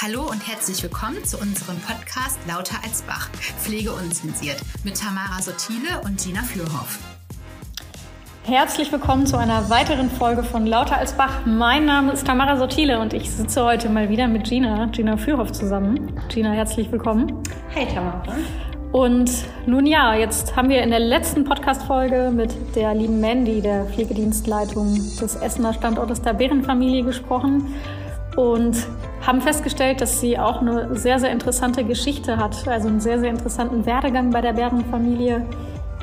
Hallo und herzlich willkommen zu unserem Podcast Lauter als Bach, Pflege unzensiert mit Tamara Sotile und Gina Fürhoff. Herzlich willkommen zu einer weiteren Folge von Lauter als Bach. Mein Name ist Tamara Sotile und ich sitze heute mal wieder mit Gina, Gina Fürhoff zusammen. Gina, herzlich willkommen. Hey Tamara. Und nun ja, jetzt haben wir in der letzten Podcast-Folge mit der lieben Mandy, der Pflegedienstleitung des Essener Standortes der Bärenfamilie, gesprochen und haben festgestellt, dass sie auch eine sehr, sehr interessante Geschichte hat, also einen sehr, sehr interessanten Werdegang bei der Bärenfamilie,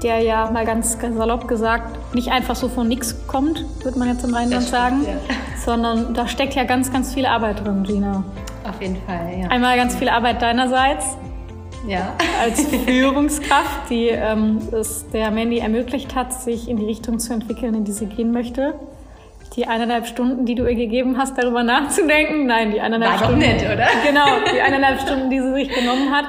der ja mal ganz salopp gesagt nicht einfach so von nichts kommt, würde man jetzt im Rheinland sagen, ja. sondern da steckt ja ganz, ganz viel Arbeit drin, Gina. Auf jeden Fall, ja. Einmal ganz viel Arbeit deinerseits. Ja. Als Führungskraft, die ähm, es der Mandy ermöglicht hat, sich in die Richtung zu entwickeln, in die sie gehen möchte die eineinhalb Stunden, die du ihr gegeben hast, darüber nachzudenken. Nein, die eineinhalb War Stunden. Doch nett, oder? Genau, die eineinhalb Stunden, die sie sich genommen hat.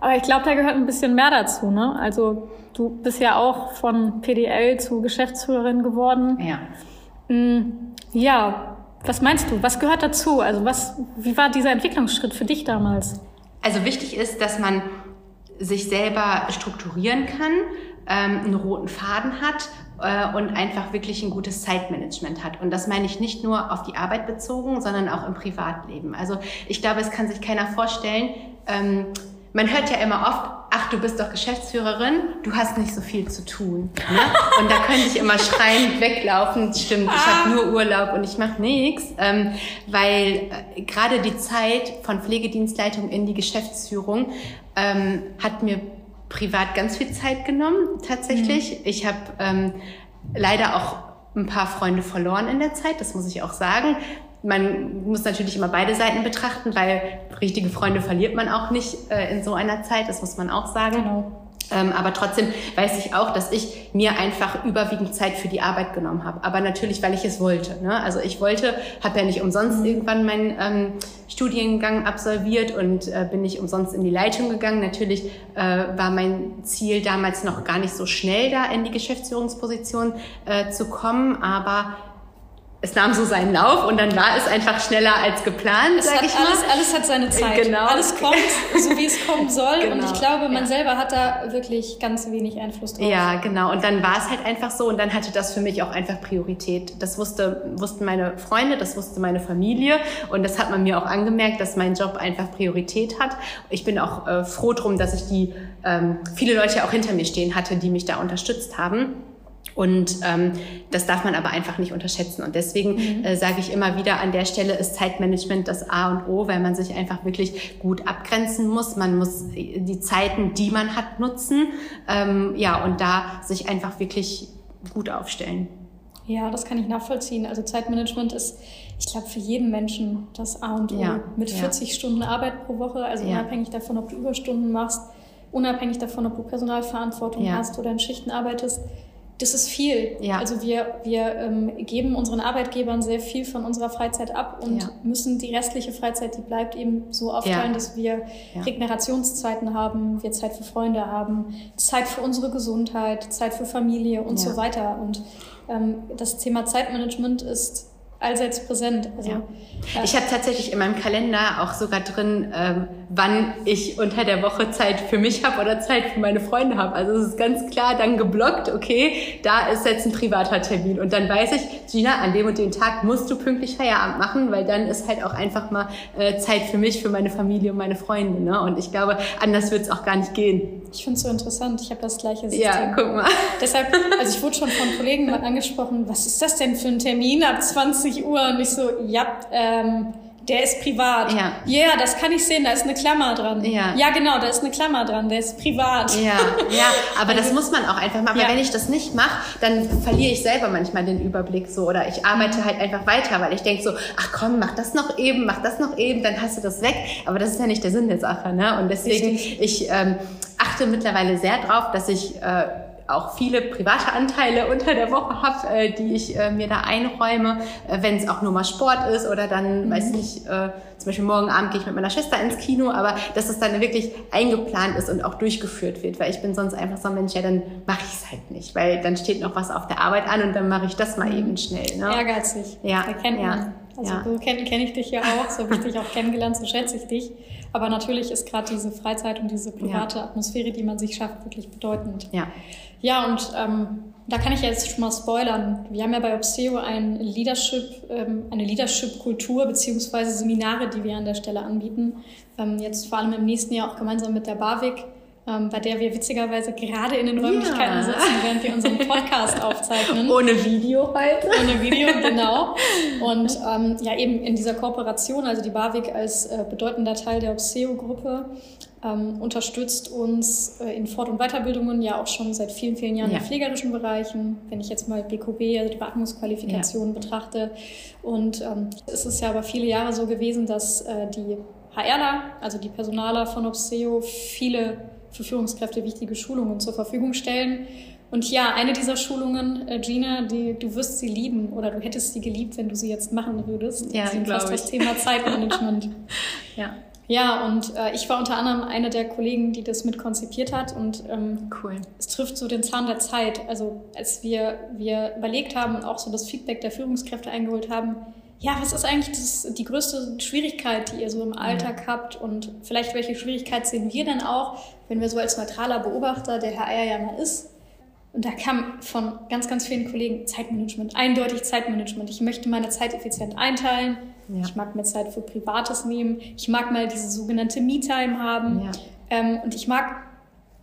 Aber ich glaube, da gehört ein bisschen mehr dazu. Ne? Also du bist ja auch von PDL zu Geschäftsführerin geworden. Ja. Mm, ja, was meinst du? Was gehört dazu? Also was, wie war dieser Entwicklungsschritt für dich damals? Also wichtig ist, dass man sich selber strukturieren kann, ähm, einen roten Faden hat äh, und einfach wirklich ein gutes Zeitmanagement hat. Und das meine ich nicht nur auf die Arbeit bezogen, sondern auch im Privatleben. Also ich glaube, es kann sich keiner vorstellen. Ähm, man hört ja immer oft, ach, du bist doch Geschäftsführerin, du hast nicht so viel zu tun. Ne? Und da könnte ich immer schreiend weglaufen, stimmt, ich habe nur Urlaub und ich mache nichts, ähm, weil äh, gerade die Zeit von Pflegedienstleitung in die Geschäftsführung ähm, hat mir privat ganz viel Zeit genommen, tatsächlich. Mhm. Ich habe ähm, leider auch ein paar Freunde verloren in der Zeit, das muss ich auch sagen. Man muss natürlich immer beide Seiten betrachten, weil richtige Freunde verliert man auch nicht äh, in so einer Zeit, das muss man auch sagen. Genau. Ähm, aber trotzdem weiß ich auch, dass ich mir einfach überwiegend Zeit für die Arbeit genommen habe. Aber natürlich, weil ich es wollte. Ne? Also ich wollte, habe ja nicht umsonst mhm. irgendwann meinen ähm, Studiengang absolviert und äh, bin nicht umsonst in die Leitung gegangen. Natürlich äh, war mein Ziel damals noch gar nicht so schnell da in die Geschäftsführungsposition äh, zu kommen, aber es nahm so seinen Lauf und dann war es einfach schneller als geplant, es sag ich mal. Alles, alles hat seine Zeit. Genau. Alles kommt, so wie es kommen soll. Genau. Und ich glaube, man ja. selber hat da wirklich ganz wenig Einfluss drauf. Ja, genau. Und dann war es halt einfach so und dann hatte das für mich auch einfach Priorität. Das wusste, wussten meine Freunde, das wusste meine Familie und das hat man mir auch angemerkt, dass mein Job einfach Priorität hat. Ich bin auch äh, froh drum, dass ich die ähm, viele Leute auch hinter mir stehen hatte, die mich da unterstützt haben. Und ähm, das darf man aber einfach nicht unterschätzen. Und deswegen mhm. äh, sage ich immer wieder, an der Stelle ist Zeitmanagement das A und O, weil man sich einfach wirklich gut abgrenzen muss. Man muss die Zeiten, die man hat, nutzen. Ähm, ja, und da sich einfach wirklich gut aufstellen. Ja, das kann ich nachvollziehen. Also Zeitmanagement ist, ich glaube, für jeden Menschen das A und O. Ja, Mit 40 ja. Stunden Arbeit pro Woche, also ja. unabhängig davon, ob du Überstunden machst, unabhängig davon, ob du Personalverantwortung hast oder in Schichten arbeitest das ist viel. Ja. Also wir, wir ähm, geben unseren Arbeitgebern sehr viel von unserer Freizeit ab und ja. müssen die restliche Freizeit, die bleibt eben so aufteilen, ja. dass wir. Regenerationszeiten haben, wir Zeit für Freunde haben, Zeit für unsere Gesundheit, Zeit für Familie und so weiter. Und ähm, das Thema Zeitmanagement ist allseits präsent. Also, ja. Ich habe tatsächlich in meinem Kalender auch sogar drin, ähm, wann ich unter der Woche Zeit für mich habe oder Zeit für meine Freunde habe. Also es ist ganz klar dann geblockt, okay, da ist jetzt ein privater Termin. Und dann weiß ich, Gina, an dem und dem Tag musst du pünktlich Feierabend machen, weil dann ist halt auch einfach mal äh, Zeit für mich, für meine Familie und meine Freunde. Ne? Und ich glaube, anders wird es auch gar nicht gehen. Ich finde es so interessant. Ich habe das gleiche System. Ja, guck mal. Deshalb, also ich wurde schon von Kollegen mal angesprochen, was ist das denn für ein Termin ab 20 Uhr? Und ich so, ja, ähm, der ist privat. Ja. Ja, das kann ich sehen, da ist eine Klammer dran. Ja. Ja, genau, da ist eine Klammer dran, der ist privat. Ja, ja, aber das muss man auch einfach machen, ja. weil wenn ich das nicht mache, dann verliere ich selber manchmal den Überblick so oder ich arbeite halt einfach weiter, weil ich denke so, ach komm, mach das noch eben, mach das noch eben, dann hast du das weg. Aber das ist ja nicht der Sinn der Sache, ne? Und deswegen, Richtig. ich ähm, achte mittlerweile sehr drauf, dass ich äh, auch viele private Anteile unter der Woche habe, äh, die ich äh, mir da einräume, äh, wenn es auch nur mal Sport ist oder dann, mhm. weiß nicht, äh, zum Beispiel morgen Abend gehe ich mit meiner Schwester ins Kino, aber dass es dann wirklich eingeplant ist und auch durchgeführt wird, weil ich bin sonst einfach so ein Mensch, ja, dann mache ich es halt nicht, weil dann steht noch was auf der Arbeit an und dann mache ich das mal eben schnell. Ne? Ehrgeizig. Ja. Erkennt ja. Also ja. so kenne kenn ich dich ja auch, so habe ich dich auch kennengelernt, so schätze ich dich. Aber natürlich ist gerade diese Freizeit und diese private ja. Atmosphäre, die man sich schafft, wirklich bedeutend. Ja. Ja, und ähm, da kann ich jetzt schon mal spoilern. Wir haben ja bei Obseo ein Leadership, ähm, eine Leadership-Kultur beziehungsweise Seminare, die wir an der Stelle anbieten. Ähm, jetzt vor allem im nächsten Jahr auch gemeinsam mit der BAWIG ähm, bei der wir witzigerweise gerade in den Räumlichkeiten ja. sitzen, während wir unseren Podcast aufzeichnen. Ohne Video heute. Ohne Video, genau. Und ähm, ja, eben in dieser Kooperation, also die BAWIG als äh, bedeutender Teil der Obseo-Gruppe, ähm, unterstützt uns äh, in Fort- und Weiterbildungen ja auch schon seit vielen, vielen Jahren ja. in pflegerischen Bereichen. Wenn ich jetzt mal BQB, also die Beatmungsqualifikation ja. betrachte. Und ähm, es ist ja aber viele Jahre so gewesen, dass äh, die HRler, also die Personaler von Obseo, viele für Führungskräfte wichtige Schulungen zur Verfügung stellen. Und ja, eine dieser Schulungen, äh, Gina, die, du wirst sie lieben oder du hättest sie geliebt, wenn du sie jetzt machen würdest. Ja, glaube ich. Das Thema Zeitmanagement. ja. Ja, und äh, ich war unter anderem eine der Kollegen, die das mit konzipiert hat. Und ähm, cool. es trifft so den Zahn der Zeit. Also als wir, wir überlegt haben und auch so das Feedback der Führungskräfte eingeholt haben, ja, was ist eigentlich das, die größte Schwierigkeit, die ihr so im Alltag habt? Und vielleicht welche Schwierigkeit sehen wir denn auch, wenn wir so als neutraler Beobachter, der Herr Eier ja mal ist? Und da kam von ganz, ganz vielen Kollegen Zeitmanagement, eindeutig Zeitmanagement. Ich möchte meine Zeit effizient einteilen. Ja. Ich mag mir Zeit für Privates nehmen. Ich mag mal diese sogenannte Me-Time haben. Ja. Ähm, und ich mag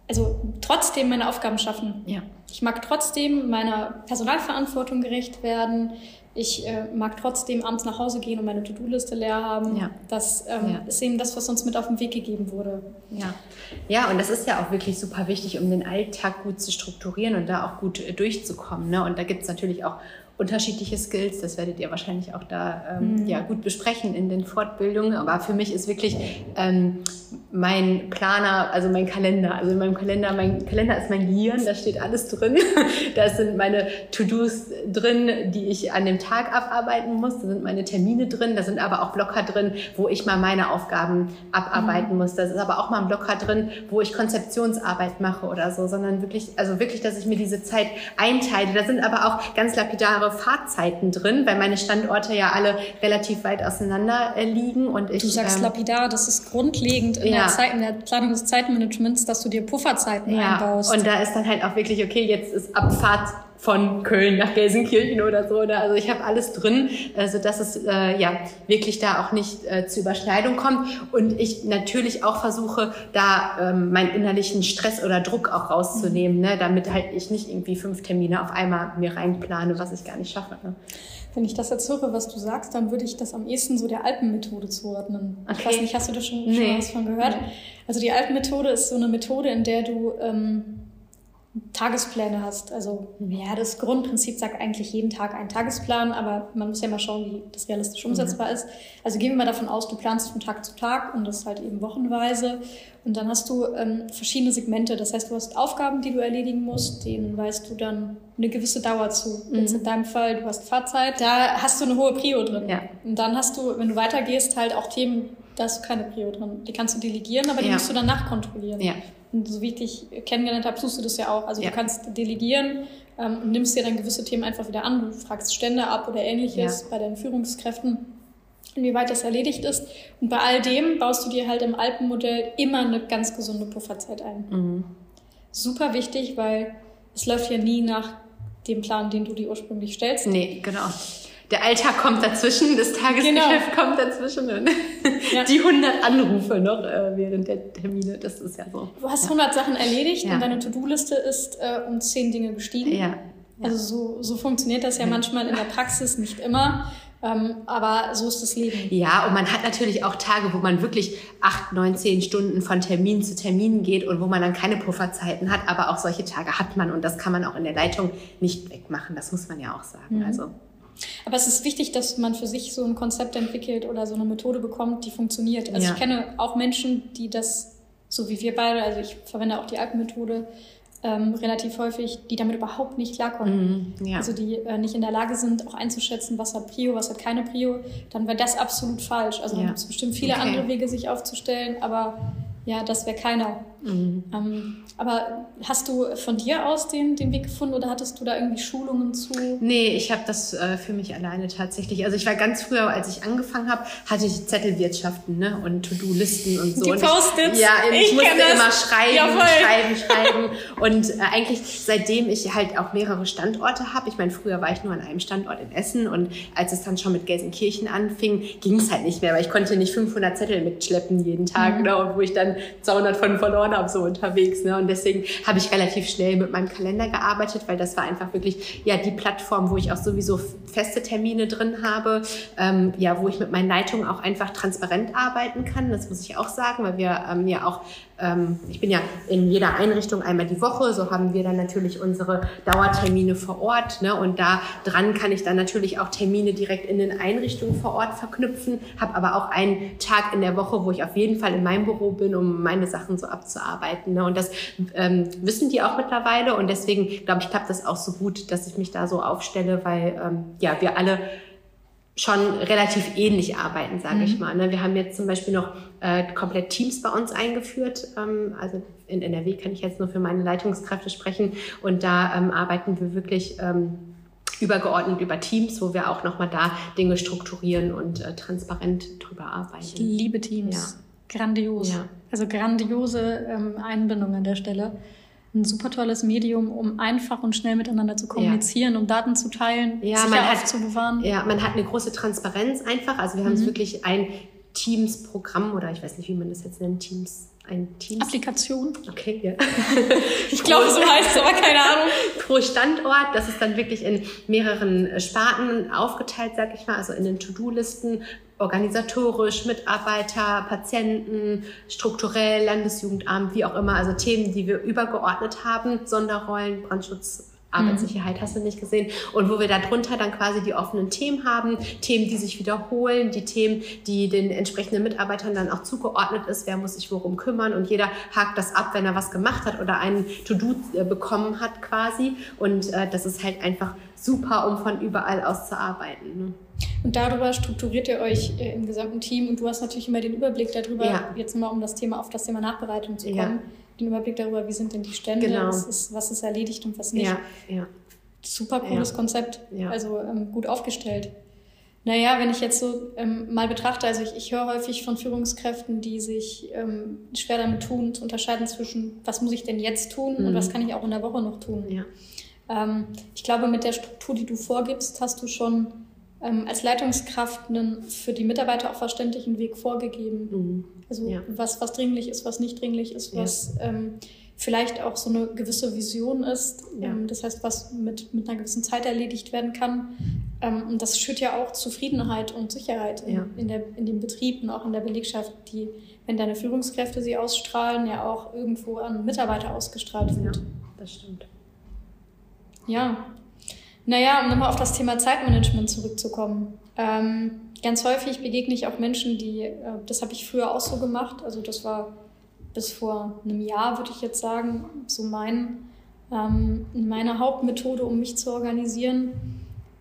also trotzdem meine Aufgaben schaffen. Ja. Ich mag trotzdem meiner Personalverantwortung gerecht werden. Ich äh, mag trotzdem abends nach Hause gehen und meine To-Do-Liste leer haben. Ja. Das ähm, ja. ist eben das, was uns mit auf den Weg gegeben wurde. Ja. ja, und das ist ja auch wirklich super wichtig, um den Alltag gut zu strukturieren und da auch gut äh, durchzukommen. Ne? Und da gibt es natürlich auch unterschiedliche Skills. Das werdet ihr wahrscheinlich auch da ähm, mhm. ja, gut besprechen in den Fortbildungen. Aber für mich ist wirklich ähm, mein Planer, also mein Kalender. Also in meinem Kalender, mein Kalender ist mein Gehirn, da steht alles drin. da sind meine To-Dos drin, die ich an dem Tag abarbeiten muss. Da sind meine Termine drin. Da sind aber auch Blocker drin, wo ich mal meine Aufgaben abarbeiten mhm. muss. Da ist aber auch mal ein Blocker drin, wo ich Konzeptionsarbeit mache oder so, sondern wirklich, also wirklich, dass ich mir diese Zeit einteile. Da sind aber auch ganz lapidare längere Fahrzeiten drin, weil meine Standorte ja alle relativ weit auseinander äh, liegen. Und ich, du sagst ähm, lapidar, das ist grundlegend in, ja. der Zeit, in der Planung des Zeitmanagements, dass du dir Pufferzeiten ja. einbaust. Und da ist dann halt auch wirklich, okay, jetzt ist Abfahrt von Köln nach Gelsenkirchen oder so. Ne? Also ich habe alles drin, also dass es äh, ja wirklich da auch nicht äh, zu Überschneidung kommt und ich natürlich auch versuche, da ähm, meinen innerlichen Stress oder Druck auch rauszunehmen, ne? damit halt ich nicht irgendwie fünf Termine auf einmal mir reinplane, was ich gar nicht schaffe. Ne? Wenn ich das jetzt höre, was du sagst, dann würde ich das am ehesten so der Alpenmethode zuordnen. Okay. Ich weiß nicht, hast du da schon, schon nee. was von gehört? Also die Alpenmethode ist so eine Methode, in der du ähm, Tagespläne hast. Also ja, das Grundprinzip sagt eigentlich jeden Tag einen Tagesplan, aber man muss ja mal schauen, wie das realistisch umsetzbar mhm. ist. Also gehen wir mal davon aus, du planst von Tag zu Tag und das halt eben wochenweise. Und dann hast du ähm, verschiedene Segmente. Das heißt, du hast Aufgaben, die du erledigen musst, denen weißt du dann eine gewisse Dauer zu. Mhm. Jetzt in deinem Fall, du hast Fahrzeit, da hast du eine hohe Prio drin. Ja. Und dann hast du, wenn du weitergehst, halt auch Themen, da hast du keine Prio drin. Die kannst du delegieren, aber die ja. musst du dann nachkontrollieren. Ja. So wie ich dich kennengelernt habe, tust du das ja auch. Also ja. du kannst delegieren ähm, und nimmst dir dann gewisse Themen einfach wieder an. Du fragst Stände ab oder ähnliches ja. bei deinen Führungskräften, inwieweit das erledigt ist. Und bei all dem baust du dir halt im Alpenmodell immer eine ganz gesunde Pufferzeit ein. Mhm. Super wichtig, weil es läuft ja nie nach dem Plan, den du dir ursprünglich stellst. Nee, genau der Alltag kommt dazwischen, das Tagesgeschäft genau. kommt dazwischen. Ja. Die 100 Anrufe noch äh, während der Termine, das ist ja so. Du hast ja. 100 Sachen erledigt ja. und deine To-Do-Liste ist äh, um 10 Dinge gestiegen. Ja. Also so, so funktioniert das ja manchmal in der Praxis, nicht immer. Ähm, aber so ist das Leben. Ja, und man hat natürlich auch Tage, wo man wirklich acht, neun, zehn Stunden von Termin zu Termin geht und wo man dann keine Pufferzeiten hat. Aber auch solche Tage hat man und das kann man auch in der Leitung nicht wegmachen. Das muss man ja auch sagen. Mhm. Also aber es ist wichtig, dass man für sich so ein Konzept entwickelt oder so eine Methode bekommt, die funktioniert. Also ja. ich kenne auch Menschen, die das, so wie wir beide, also ich verwende auch die Alpenmethode, ähm, relativ häufig, die damit überhaupt nicht klarkommen. Mm, ja. Also die äh, nicht in der Lage sind, auch einzuschätzen, was hat Prio, was hat keine Prio, dann wäre das absolut falsch. Also ja. gibt es bestimmt viele okay. andere Wege, sich aufzustellen, aber ja, das wäre keiner. Mhm. Ähm, aber hast du von dir aus den, den Weg gefunden oder hattest du da irgendwie Schulungen zu? Nee, ich habe das äh, für mich alleine tatsächlich. Also ich war ganz früher, als ich angefangen habe, hatte ich Zettelwirtschaften ne? und To-Do-Listen und so. Die Post-its. Ja, ich, ich musste immer schreiben, ja, schreiben, schreiben. Und äh, eigentlich seitdem ich halt auch mehrere Standorte habe, ich meine, früher war ich nur an einem Standort in Essen und als es dann schon mit Gelsenkirchen anfing, ging es halt nicht mehr, weil ich konnte nicht 500 Zettel mitschleppen jeden Tag, mhm. ne? und wo ich dann 200 von verloren habe, so unterwegs. Ne? Und deswegen habe ich relativ schnell mit meinem Kalender gearbeitet, weil das war einfach wirklich ja die Plattform, wo ich auch sowieso feste Termine drin habe, ähm, ja, wo ich mit meinen Leitungen auch einfach transparent arbeiten kann. Das muss ich auch sagen, weil wir ähm, ja auch ähm, ich bin ja in jeder Einrichtung einmal die Woche, so haben wir dann natürlich unsere Dauertermine vor Ort. Ne? Und da dran kann ich dann natürlich auch Termine direkt in den Einrichtungen vor Ort verknüpfen, habe aber auch einen Tag in der Woche, wo ich auf jeden Fall in meinem Büro bin, um meine Sachen so abzuarbeiten. Ne? Und das ähm, wissen die auch mittlerweile und deswegen glaube ich, klappt das auch so gut, dass ich mich da so aufstelle, weil ähm, ja wir alle schon relativ ähnlich arbeiten, sage mhm. ich mal. Ne? Wir haben jetzt zum Beispiel noch äh, komplett Teams bei uns eingeführt. Ähm, also in NRW kann ich jetzt nur für meine Leitungskräfte sprechen. Und da ähm, arbeiten wir wirklich ähm, übergeordnet über Teams, wo wir auch nochmal da Dinge strukturieren und äh, transparent drüber arbeiten. Ich liebe Teams. Ja. Grandios. Ja. Also grandiose ähm, Einbindung an der Stelle ein super tolles Medium, um einfach und schnell miteinander zu kommunizieren, ja. um Daten zu teilen, ja, sicher man hat, aufzubewahren. Ja, man hat eine große Transparenz einfach. Also wir haben mhm. wirklich ein Teams-Programm oder ich weiß nicht, wie man das jetzt nennt, Teams ein Teams. Applikation. Okay, ja. ich glaube, so heißt es, aber keine Ahnung. Pro Standort. Das ist dann wirklich in mehreren Sparten aufgeteilt, sag ich mal, also in den To-Do-Listen, organisatorisch, Mitarbeiter, Patienten, strukturell, Landesjugendamt, wie auch immer, also Themen, die wir übergeordnet haben, Sonderrollen, Brandschutz, Arbeitssicherheit hast du nicht gesehen. Und wo wir darunter dann quasi die offenen Themen haben, Themen, die sich wiederholen, die Themen, die den entsprechenden Mitarbeitern dann auch zugeordnet ist, wer muss sich worum kümmern und jeder hakt das ab, wenn er was gemacht hat oder einen To-Do äh, bekommen hat quasi. Und äh, das ist halt einfach super, um von überall aus zu arbeiten. Ne? Und darüber strukturiert ihr euch äh, im gesamten Team und du hast natürlich immer den Überblick darüber, ja. jetzt mal um das Thema auf das Thema Nachbereitung zu kommen. Ja den Überblick darüber, wie sind denn die Stände, genau. was, ist, was ist erledigt und was nicht. Ja, ja. Super cooles ja. Konzept, ja. also ähm, gut aufgestellt. Naja, wenn ich jetzt so ähm, mal betrachte, also ich, ich höre häufig von Führungskräften, die sich ähm, schwer damit tun, zu unterscheiden zwischen, was muss ich denn jetzt tun mhm. und was kann ich auch in der Woche noch tun. Ja. Ähm, ich glaube, mit der Struktur, die du vorgibst, hast du schon ähm, als Leitungskraft einen für die Mitarbeiter auch verständlichen Weg vorgegeben. Mhm. Also ja. was, was dringlich ist, was nicht dringlich ist, was ja. ähm, vielleicht auch so eine gewisse Vision ist. Ja. Ähm, das heißt, was mit, mit einer gewissen Zeit erledigt werden kann. Ähm, und das schürt ja auch Zufriedenheit und Sicherheit in, in, der, in dem Betrieb und auch in der Belegschaft, die, wenn deine Führungskräfte sie ausstrahlen, ja auch irgendwo an Mitarbeiter ausgestrahlt wird. Ja, das stimmt. Ja, naja, um nochmal auf das Thema Zeitmanagement zurückzukommen. Ähm, ganz häufig begegne ich auch Menschen, die, äh, das habe ich früher auch so gemacht, also das war bis vor einem Jahr, würde ich jetzt sagen, so mein, ähm, meine Hauptmethode, um mich zu organisieren.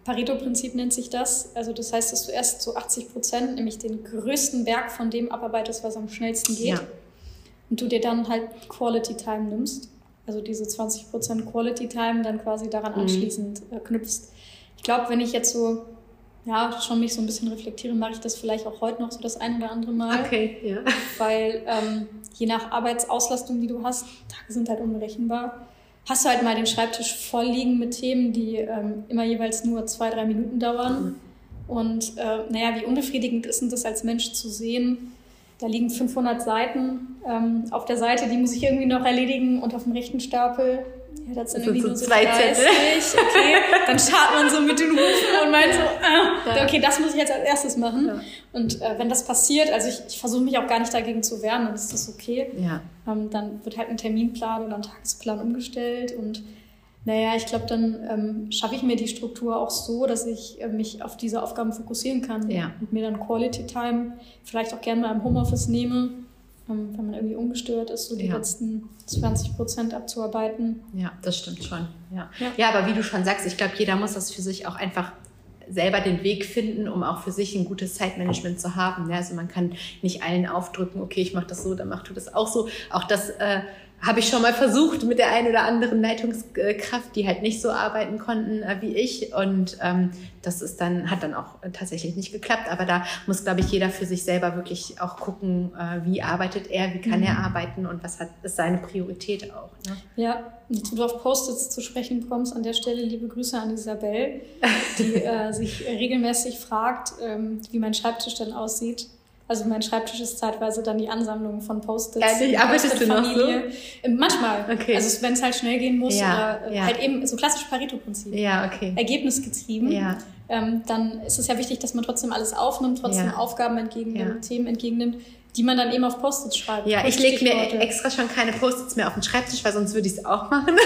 Pareto-Prinzip nennt sich das. Also das heißt, dass du erst so 80 Prozent, nämlich den größten Berg von dem abarbeitest, was am schnellsten geht. Ja. Und du dir dann halt Quality Time nimmst also diese 20% Quality Time dann quasi daran mhm. anschließend äh, knüpfst. Ich glaube, wenn ich jetzt so ja, schon mich so ein bisschen reflektiere, mache ich das vielleicht auch heute noch so das ein oder andere Mal. Okay, ja. Weil ähm, je nach Arbeitsauslastung, die du hast, Tage sind halt unberechenbar, hast du halt mal den Schreibtisch voll liegen mit Themen, die ähm, immer jeweils nur zwei, drei Minuten dauern. Mhm. Und äh, naja, wie unbefriedigend ist denn das als Mensch zu sehen, da liegen 500 Seiten ähm, auf der Seite, die muss ich irgendwie noch erledigen und auf dem rechten Stapel. Ja, das sind irgendwie so nur so zwei 30. Zettel. Okay, dann schaut man so mit den Hufen und meint so, ah, okay, das muss ich jetzt als erstes machen. Ja. Und äh, wenn das passiert, also ich, ich versuche mich auch gar nicht dagegen zu wehren, dann ist das okay. Ja. Ähm, dann wird halt ein Terminplan oder ein Tagesplan umgestellt und naja, ich glaube, dann ähm, schaffe ich mir die Struktur auch so, dass ich äh, mich auf diese Aufgaben fokussieren kann ja. und mir dann Quality Time vielleicht auch gerne mal im Homeoffice nehme, ähm, wenn man irgendwie ungestört ist, so die ja. letzten 20 Prozent abzuarbeiten. Ja, das stimmt schon. Ja. ja. Ja. aber wie du schon sagst, ich glaube, jeder muss das für sich auch einfach selber den Weg finden, um auch für sich ein gutes Zeitmanagement zu haben. Ja, also man kann nicht allen aufdrücken, okay, ich mache das so, dann mach du das auch so. Auch das äh, habe ich schon mal versucht mit der einen oder anderen Leitungskraft, die halt nicht so arbeiten konnten äh, wie ich. Und ähm, das ist dann, hat dann auch tatsächlich nicht geklappt. Aber da muss, glaube ich, jeder für sich selber wirklich auch gucken, äh, wie arbeitet er, wie kann mhm. er arbeiten und was hat, ist seine Priorität auch. Ne? Ja, jetzt du auf Post-its zu sprechen kommst, an der Stelle liebe Grüße an Isabel, die äh, sich regelmäßig fragt, ähm, wie mein Schreibtisch denn aussieht. Also mein Schreibtisch ist zeitweise dann die Ansammlung von Post-its. Ehrlich, arbeitest du noch so? Ähm, manchmal. Okay. Also wenn es halt schnell gehen muss ja, oder äh, ja. halt eben so klassisch Pareto-Prinzip. Ja, okay. Ergebnisgetrieben. Ja. Ähm, dann ist es ja wichtig, dass man trotzdem alles aufnimmt, trotzdem ja. Aufgaben entgegennimmt. Themen entgegennimmt die man dann eben auf Post-its schreibt. Ja, ich lege mir extra schon keine Post-its mehr auf den Schreibtisch, weil sonst würde ich es auch machen.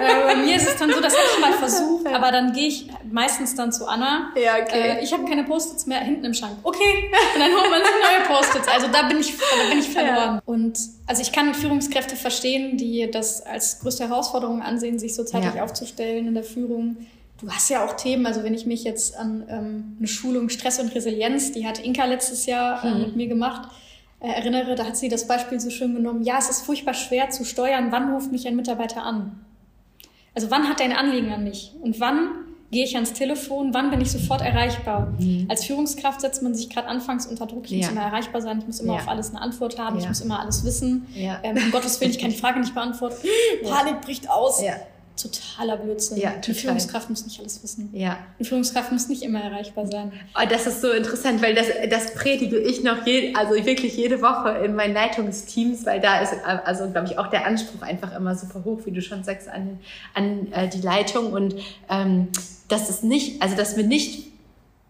Äh, bei mir ist es dann so, das habe ich mal versucht, aber dann gehe ich meistens dann zu Anna. Ja, okay. Äh, ich habe keine Post-its mehr hinten im Schrank. Okay, und dann holt man sich neue Post-its. Also da bin ich, da bin ich verloren. Ja. Und also ich kann Führungskräfte verstehen, die das als größte Herausforderung ansehen, sich so zeitlich ja. aufzustellen in der Führung. Du hast ja auch Themen, also wenn ich mich jetzt an ähm, eine Schulung Stress und Resilienz, die hat Inka letztes Jahr äh, mhm. mit mir gemacht, erinnere, da hat sie das Beispiel so schön genommen, ja, es ist furchtbar schwer zu steuern, wann ruft mich ein Mitarbeiter an. Also wann hat er ein Anliegen an mich und wann gehe ich ans Telefon, wann bin ich sofort erreichbar. Mhm. Als Führungskraft setzt man sich gerade anfangs unter Druck, ich ja. muss immer erreichbar sein, ich muss immer ja. auf alles eine Antwort haben, ja. ich muss immer alles wissen. Ähm, um Gottes Willen, ich kann die Frage nicht beantworten. Panik bricht aus totaler Blödsinn. Ja, total. Eine Führungskraft muss nicht alles wissen. Ja. Eine Führungskraft muss nicht immer erreichbar sein. Oh, das ist so interessant, weil das, das predige ich noch je, also wirklich jede Woche in meinen Leitungsteams, weil da ist, also glaube ich, auch der Anspruch einfach immer super hoch, wie du schon sagst, an, an äh, die Leitung und ähm, das ist nicht, also dass wir nicht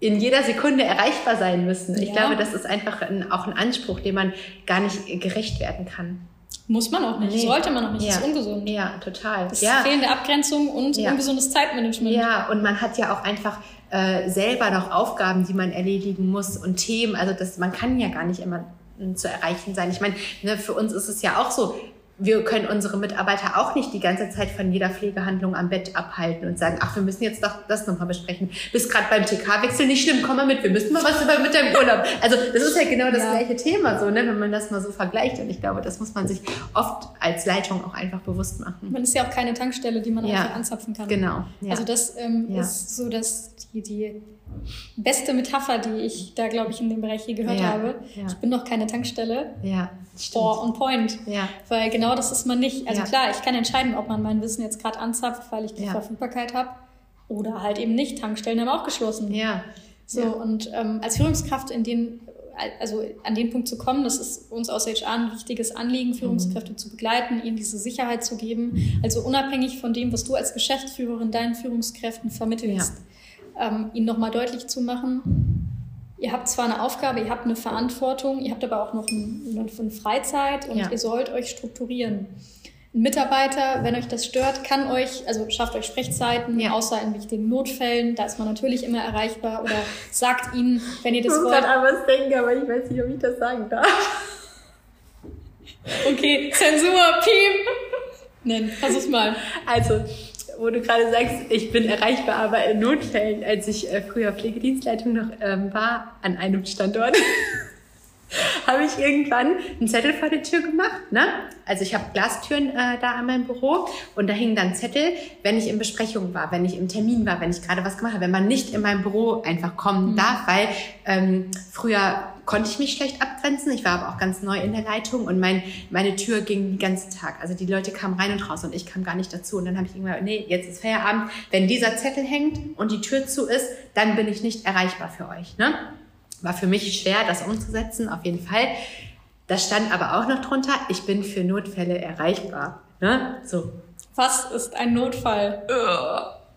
in jeder Sekunde erreichbar sein müssen. Ich ja. glaube, das ist einfach ein, auch ein Anspruch, dem man gar nicht gerecht werden kann. Muss man auch nicht, nee. sollte man auch nicht, ja. das ist ungesund. Ja, total. Das ja. ist fehlende Abgrenzung und ja. ungesundes Zeitmanagement. Ja, und man hat ja auch einfach äh, selber noch Aufgaben, die man erledigen muss und Themen. Also das, man kann ja gar nicht immer zu erreichen sein. Ich meine, ne, für uns ist es ja auch so, wir können unsere Mitarbeiter auch nicht die ganze Zeit von jeder Pflegehandlung am Bett abhalten und sagen, ach, wir müssen jetzt doch das nochmal besprechen. Bist gerade beim TK-Wechsel nicht schlimm, komm mal mit, wir müssen mal was über mit deinem Urlaub. Also das ist ja genau das ja. gleiche Thema, so, ne, wenn man das mal so vergleicht. Und ich glaube, das muss man sich oft als Leitung auch einfach bewusst machen. Man ist ja auch keine Tankstelle, die man ja. einfach anzapfen kann. Genau. Ja. Also das ähm, ist so, dass die, die beste Metapher, die ich da, glaube ich, in dem Bereich je gehört habe. Ich bin doch keine Tankstelle. Ja. Stimmt. on point. Ja. Weil genau das ist man nicht. Also ja. klar, ich kann entscheiden, ob man mein Wissen jetzt gerade anzapft, weil ich die ja. Verfügbarkeit habe oder halt eben nicht. Tankstellen haben auch geschlossen. Ja. So, ja. und ähm, als Führungskraft in den, also an den Punkt zu kommen, das ist uns aus HR ein wichtiges Anliegen, Führungskräfte mhm. zu begleiten, ihnen diese Sicherheit zu geben. Also unabhängig von dem, was du als Geschäftsführerin deinen Führungskräften vermittelst, ähm, ihnen nochmal deutlich zu machen, ihr habt zwar eine Aufgabe, ihr habt eine Verantwortung, ihr habt aber auch noch eine, eine Freizeit und ja. ihr sollt euch strukturieren. Ein Mitarbeiter, wenn euch das stört, kann euch, also schafft euch Sprechzeiten, ja. außer in wichtigen Notfällen, da ist man natürlich immer erreichbar oder sagt ihnen, wenn ihr das ich wollt. Ich muss an was denken, aber ich weiß nicht, ob ich das sagen darf. Okay, Zensur, Piep. Nein, versuch's mal. Also, wo du gerade sagst, ich bin erreichbar, aber in Notfällen, als ich äh, früher Pflegedienstleitung noch ähm, war, an einem Standort, habe ich irgendwann einen Zettel vor der Tür gemacht. Ne? Also ich habe Glastüren äh, da an meinem Büro und da hingen dann Zettel, wenn ich in Besprechung war, wenn ich im Termin war, wenn ich gerade was gemacht habe, wenn man nicht in mein Büro einfach kommen mhm. darf, weil ähm, früher konnte ich mich schlecht abgrenzen. Ich war aber auch ganz neu in der Leitung und mein, meine Tür ging den ganzen Tag. Also die Leute kamen rein und raus und ich kam gar nicht dazu. Und dann habe ich irgendwann, nee, jetzt ist Feierabend. Wenn dieser Zettel hängt und die Tür zu ist, dann bin ich nicht erreichbar für euch. Ne? War für mich schwer, das umzusetzen, auf jeden Fall. Da stand aber auch noch drunter, ich bin für Notfälle erreichbar. Ne? So. Was ist ein Notfall?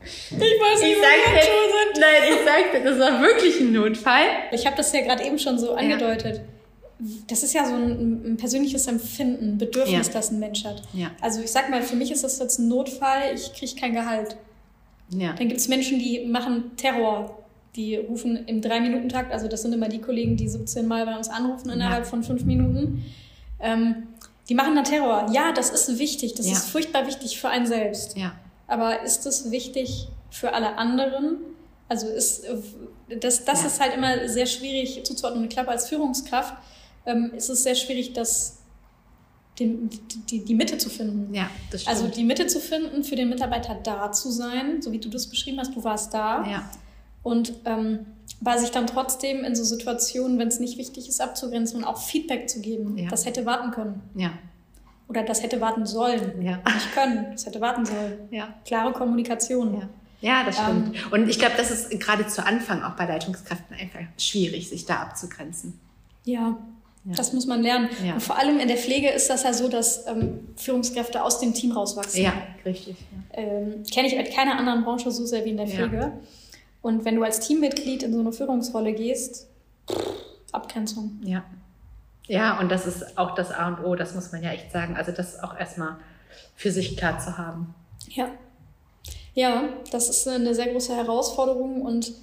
Ich weiß nicht, ich sagte, sind. Nein, ich sagte, das war wirklich ein Notfall. Ich habe das ja gerade eben schon so angedeutet. Ja. Das ist ja so ein, ein persönliches Empfinden, ein Bedürfnis, ja. das ein Mensch hat. Ja. Also ich sag mal, für mich ist das jetzt ein Notfall, ich kriege kein Gehalt. Ja. Dann gibt es Menschen, die machen Terror. Die rufen im Drei-Minuten-Takt, also das sind immer die Kollegen, die 17 Mal bei uns anrufen innerhalb von fünf Minuten. Ähm, die machen dann Terror. Ja, das ist wichtig, das ist furchtbar wichtig für einen selbst. Ja. Aber ist es wichtig für alle anderen? Also ist, das, das ja. ist halt immer sehr schwierig zuzuordnen. Ich glaube, als Führungskraft ähm, ist es sehr schwierig, das die, die, die Mitte zu finden. Ja, das stimmt. Also die Mitte zu finden, für den Mitarbeiter da zu sein, so wie du das beschrieben hast, du warst da. Ja. Und ähm, bei sich dann trotzdem in so Situationen, wenn es nicht wichtig ist, abzugrenzen und auch Feedback zu geben. Ja. Das hätte warten können. Ja. Oder das hätte warten sollen. Ja. Nicht können, das hätte warten sollen. Ja. Klare Kommunikation. Ja. Ja, das stimmt. Ähm, und ich glaube, das ist gerade zu Anfang auch bei Leitungskräften einfach schwierig, sich da abzugrenzen. Ja, ja. Das muss man lernen. Ja. Und vor allem in der Pflege ist das ja so, dass ähm, Führungskräfte aus dem Team rauswachsen. Ja, richtig. Ja. Ähm, Kenne ich in keiner anderen Branche so sehr wie in der Pflege. Und wenn du als Teammitglied in so eine Führungsrolle gehst, Abgrenzung. Ja. Ja, und das ist auch das A und O, das muss man ja echt sagen. Also das auch erstmal für sich klar zu haben. Ja. Ja, das ist eine sehr große Herausforderung und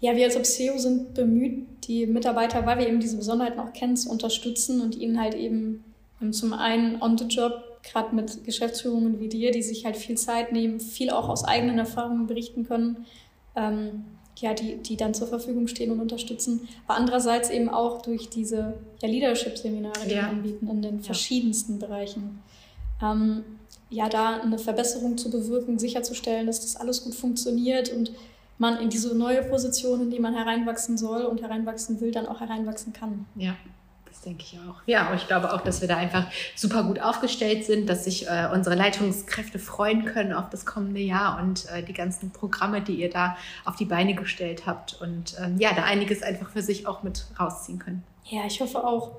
ja, wir als Obseo sind bemüht, die Mitarbeiter, weil wir eben diese Besonderheiten auch kennen, zu unterstützen und ihnen halt eben ähm, zum einen on the job, gerade mit Geschäftsführungen wie dir, die sich halt viel Zeit nehmen, viel auch aus eigenen Erfahrungen berichten können, ähm, ja, die, die dann zur Verfügung stehen und unterstützen. Aber andererseits eben auch durch diese ja, Leadership-Seminare, die ja. wir anbieten in den verschiedensten ja. Bereichen. Ähm, ja, da eine Verbesserung zu bewirken, sicherzustellen, dass das alles gut funktioniert und man in diese neue Position, in die man hereinwachsen soll und hereinwachsen will, dann auch hereinwachsen kann. Ja. Das denke ich auch. Ja, und ich glaube auch, dass wir da einfach super gut aufgestellt sind, dass sich äh, unsere Leitungskräfte freuen können auf das kommende Jahr und äh, die ganzen Programme, die ihr da auf die Beine gestellt habt und ähm, ja, da einiges einfach für sich auch mit rausziehen können. Ja, ich hoffe auch.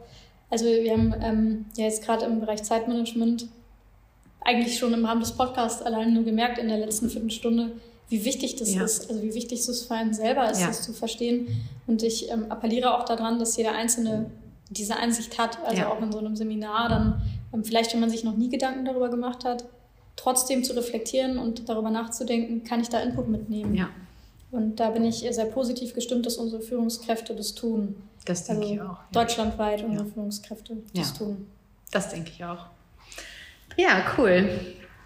Also wir haben ähm, ja jetzt gerade im Bereich Zeitmanagement eigentlich schon im Rahmen des Podcasts allein nur gemerkt in der letzten Viertelstunde, wie wichtig das ja. ist, also wie wichtig es für einen selber ist, ja. das zu verstehen. Und ich ähm, appelliere auch daran, dass jeder Einzelne diese Einsicht hat, also ja. auch in so einem Seminar, dann ähm, vielleicht, wenn man sich noch nie Gedanken darüber gemacht hat, trotzdem zu reflektieren und darüber nachzudenken, kann ich da Input mitnehmen. Ja. Und da bin ich sehr positiv gestimmt, dass unsere Führungskräfte das tun. Das denke also ich auch. Deutschlandweit unsere Führungskräfte das tun. Das denke ich auch. Ja, cool.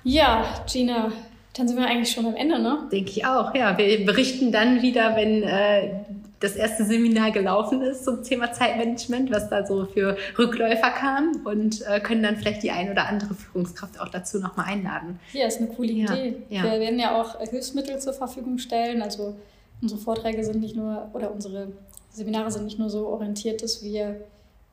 Ja, Gina, dann sind wir eigentlich schon am Ende, ne? Denke ich auch, ja. Wir berichten dann wieder, wenn äh, das erste Seminar gelaufen ist zum Thema Zeitmanagement, was da so für Rückläufer kam und äh, können dann vielleicht die ein oder andere Führungskraft auch dazu nochmal einladen. Ja, ist eine coole Idee. Ja. Wir werden ja auch Hilfsmittel zur Verfügung stellen. Also unsere Vorträge sind nicht nur, oder unsere Seminare sind nicht nur so orientiert, dass wir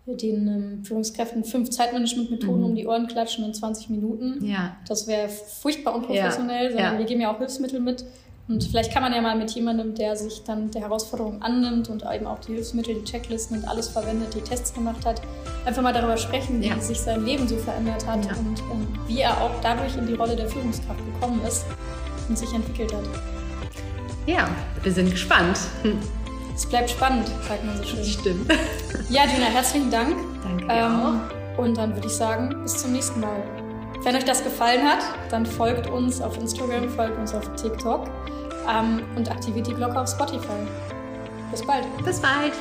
den ähm, Führungskräften fünf Zeitmanagement-Methoden mhm. um die Ohren klatschen in 20 Minuten. Ja. Das wäre furchtbar unprofessionell, ja. sondern ja. wir geben ja auch Hilfsmittel mit. Und vielleicht kann man ja mal mit jemandem, der sich dann der Herausforderung annimmt und eben auch die Hilfsmittel, die Checklisten und alles verwendet, die Tests gemacht hat, einfach mal darüber sprechen, wie ja. sich sein Leben so verändert hat und, und wie er auch dadurch in die Rolle der Führungskraft gekommen ist und sich entwickelt hat. Ja, wir sind gespannt. Es bleibt spannend, sagt man so schön. Stimmt. Ja, Gina, herzlichen Dank. Danke ähm, auch. Und dann würde ich sagen, bis zum nächsten Mal. Wenn euch das gefallen hat, dann folgt uns auf Instagram, folgt uns auf TikTok ähm, und aktiviert die Glocke auf Spotify. Bis bald. Bis bald.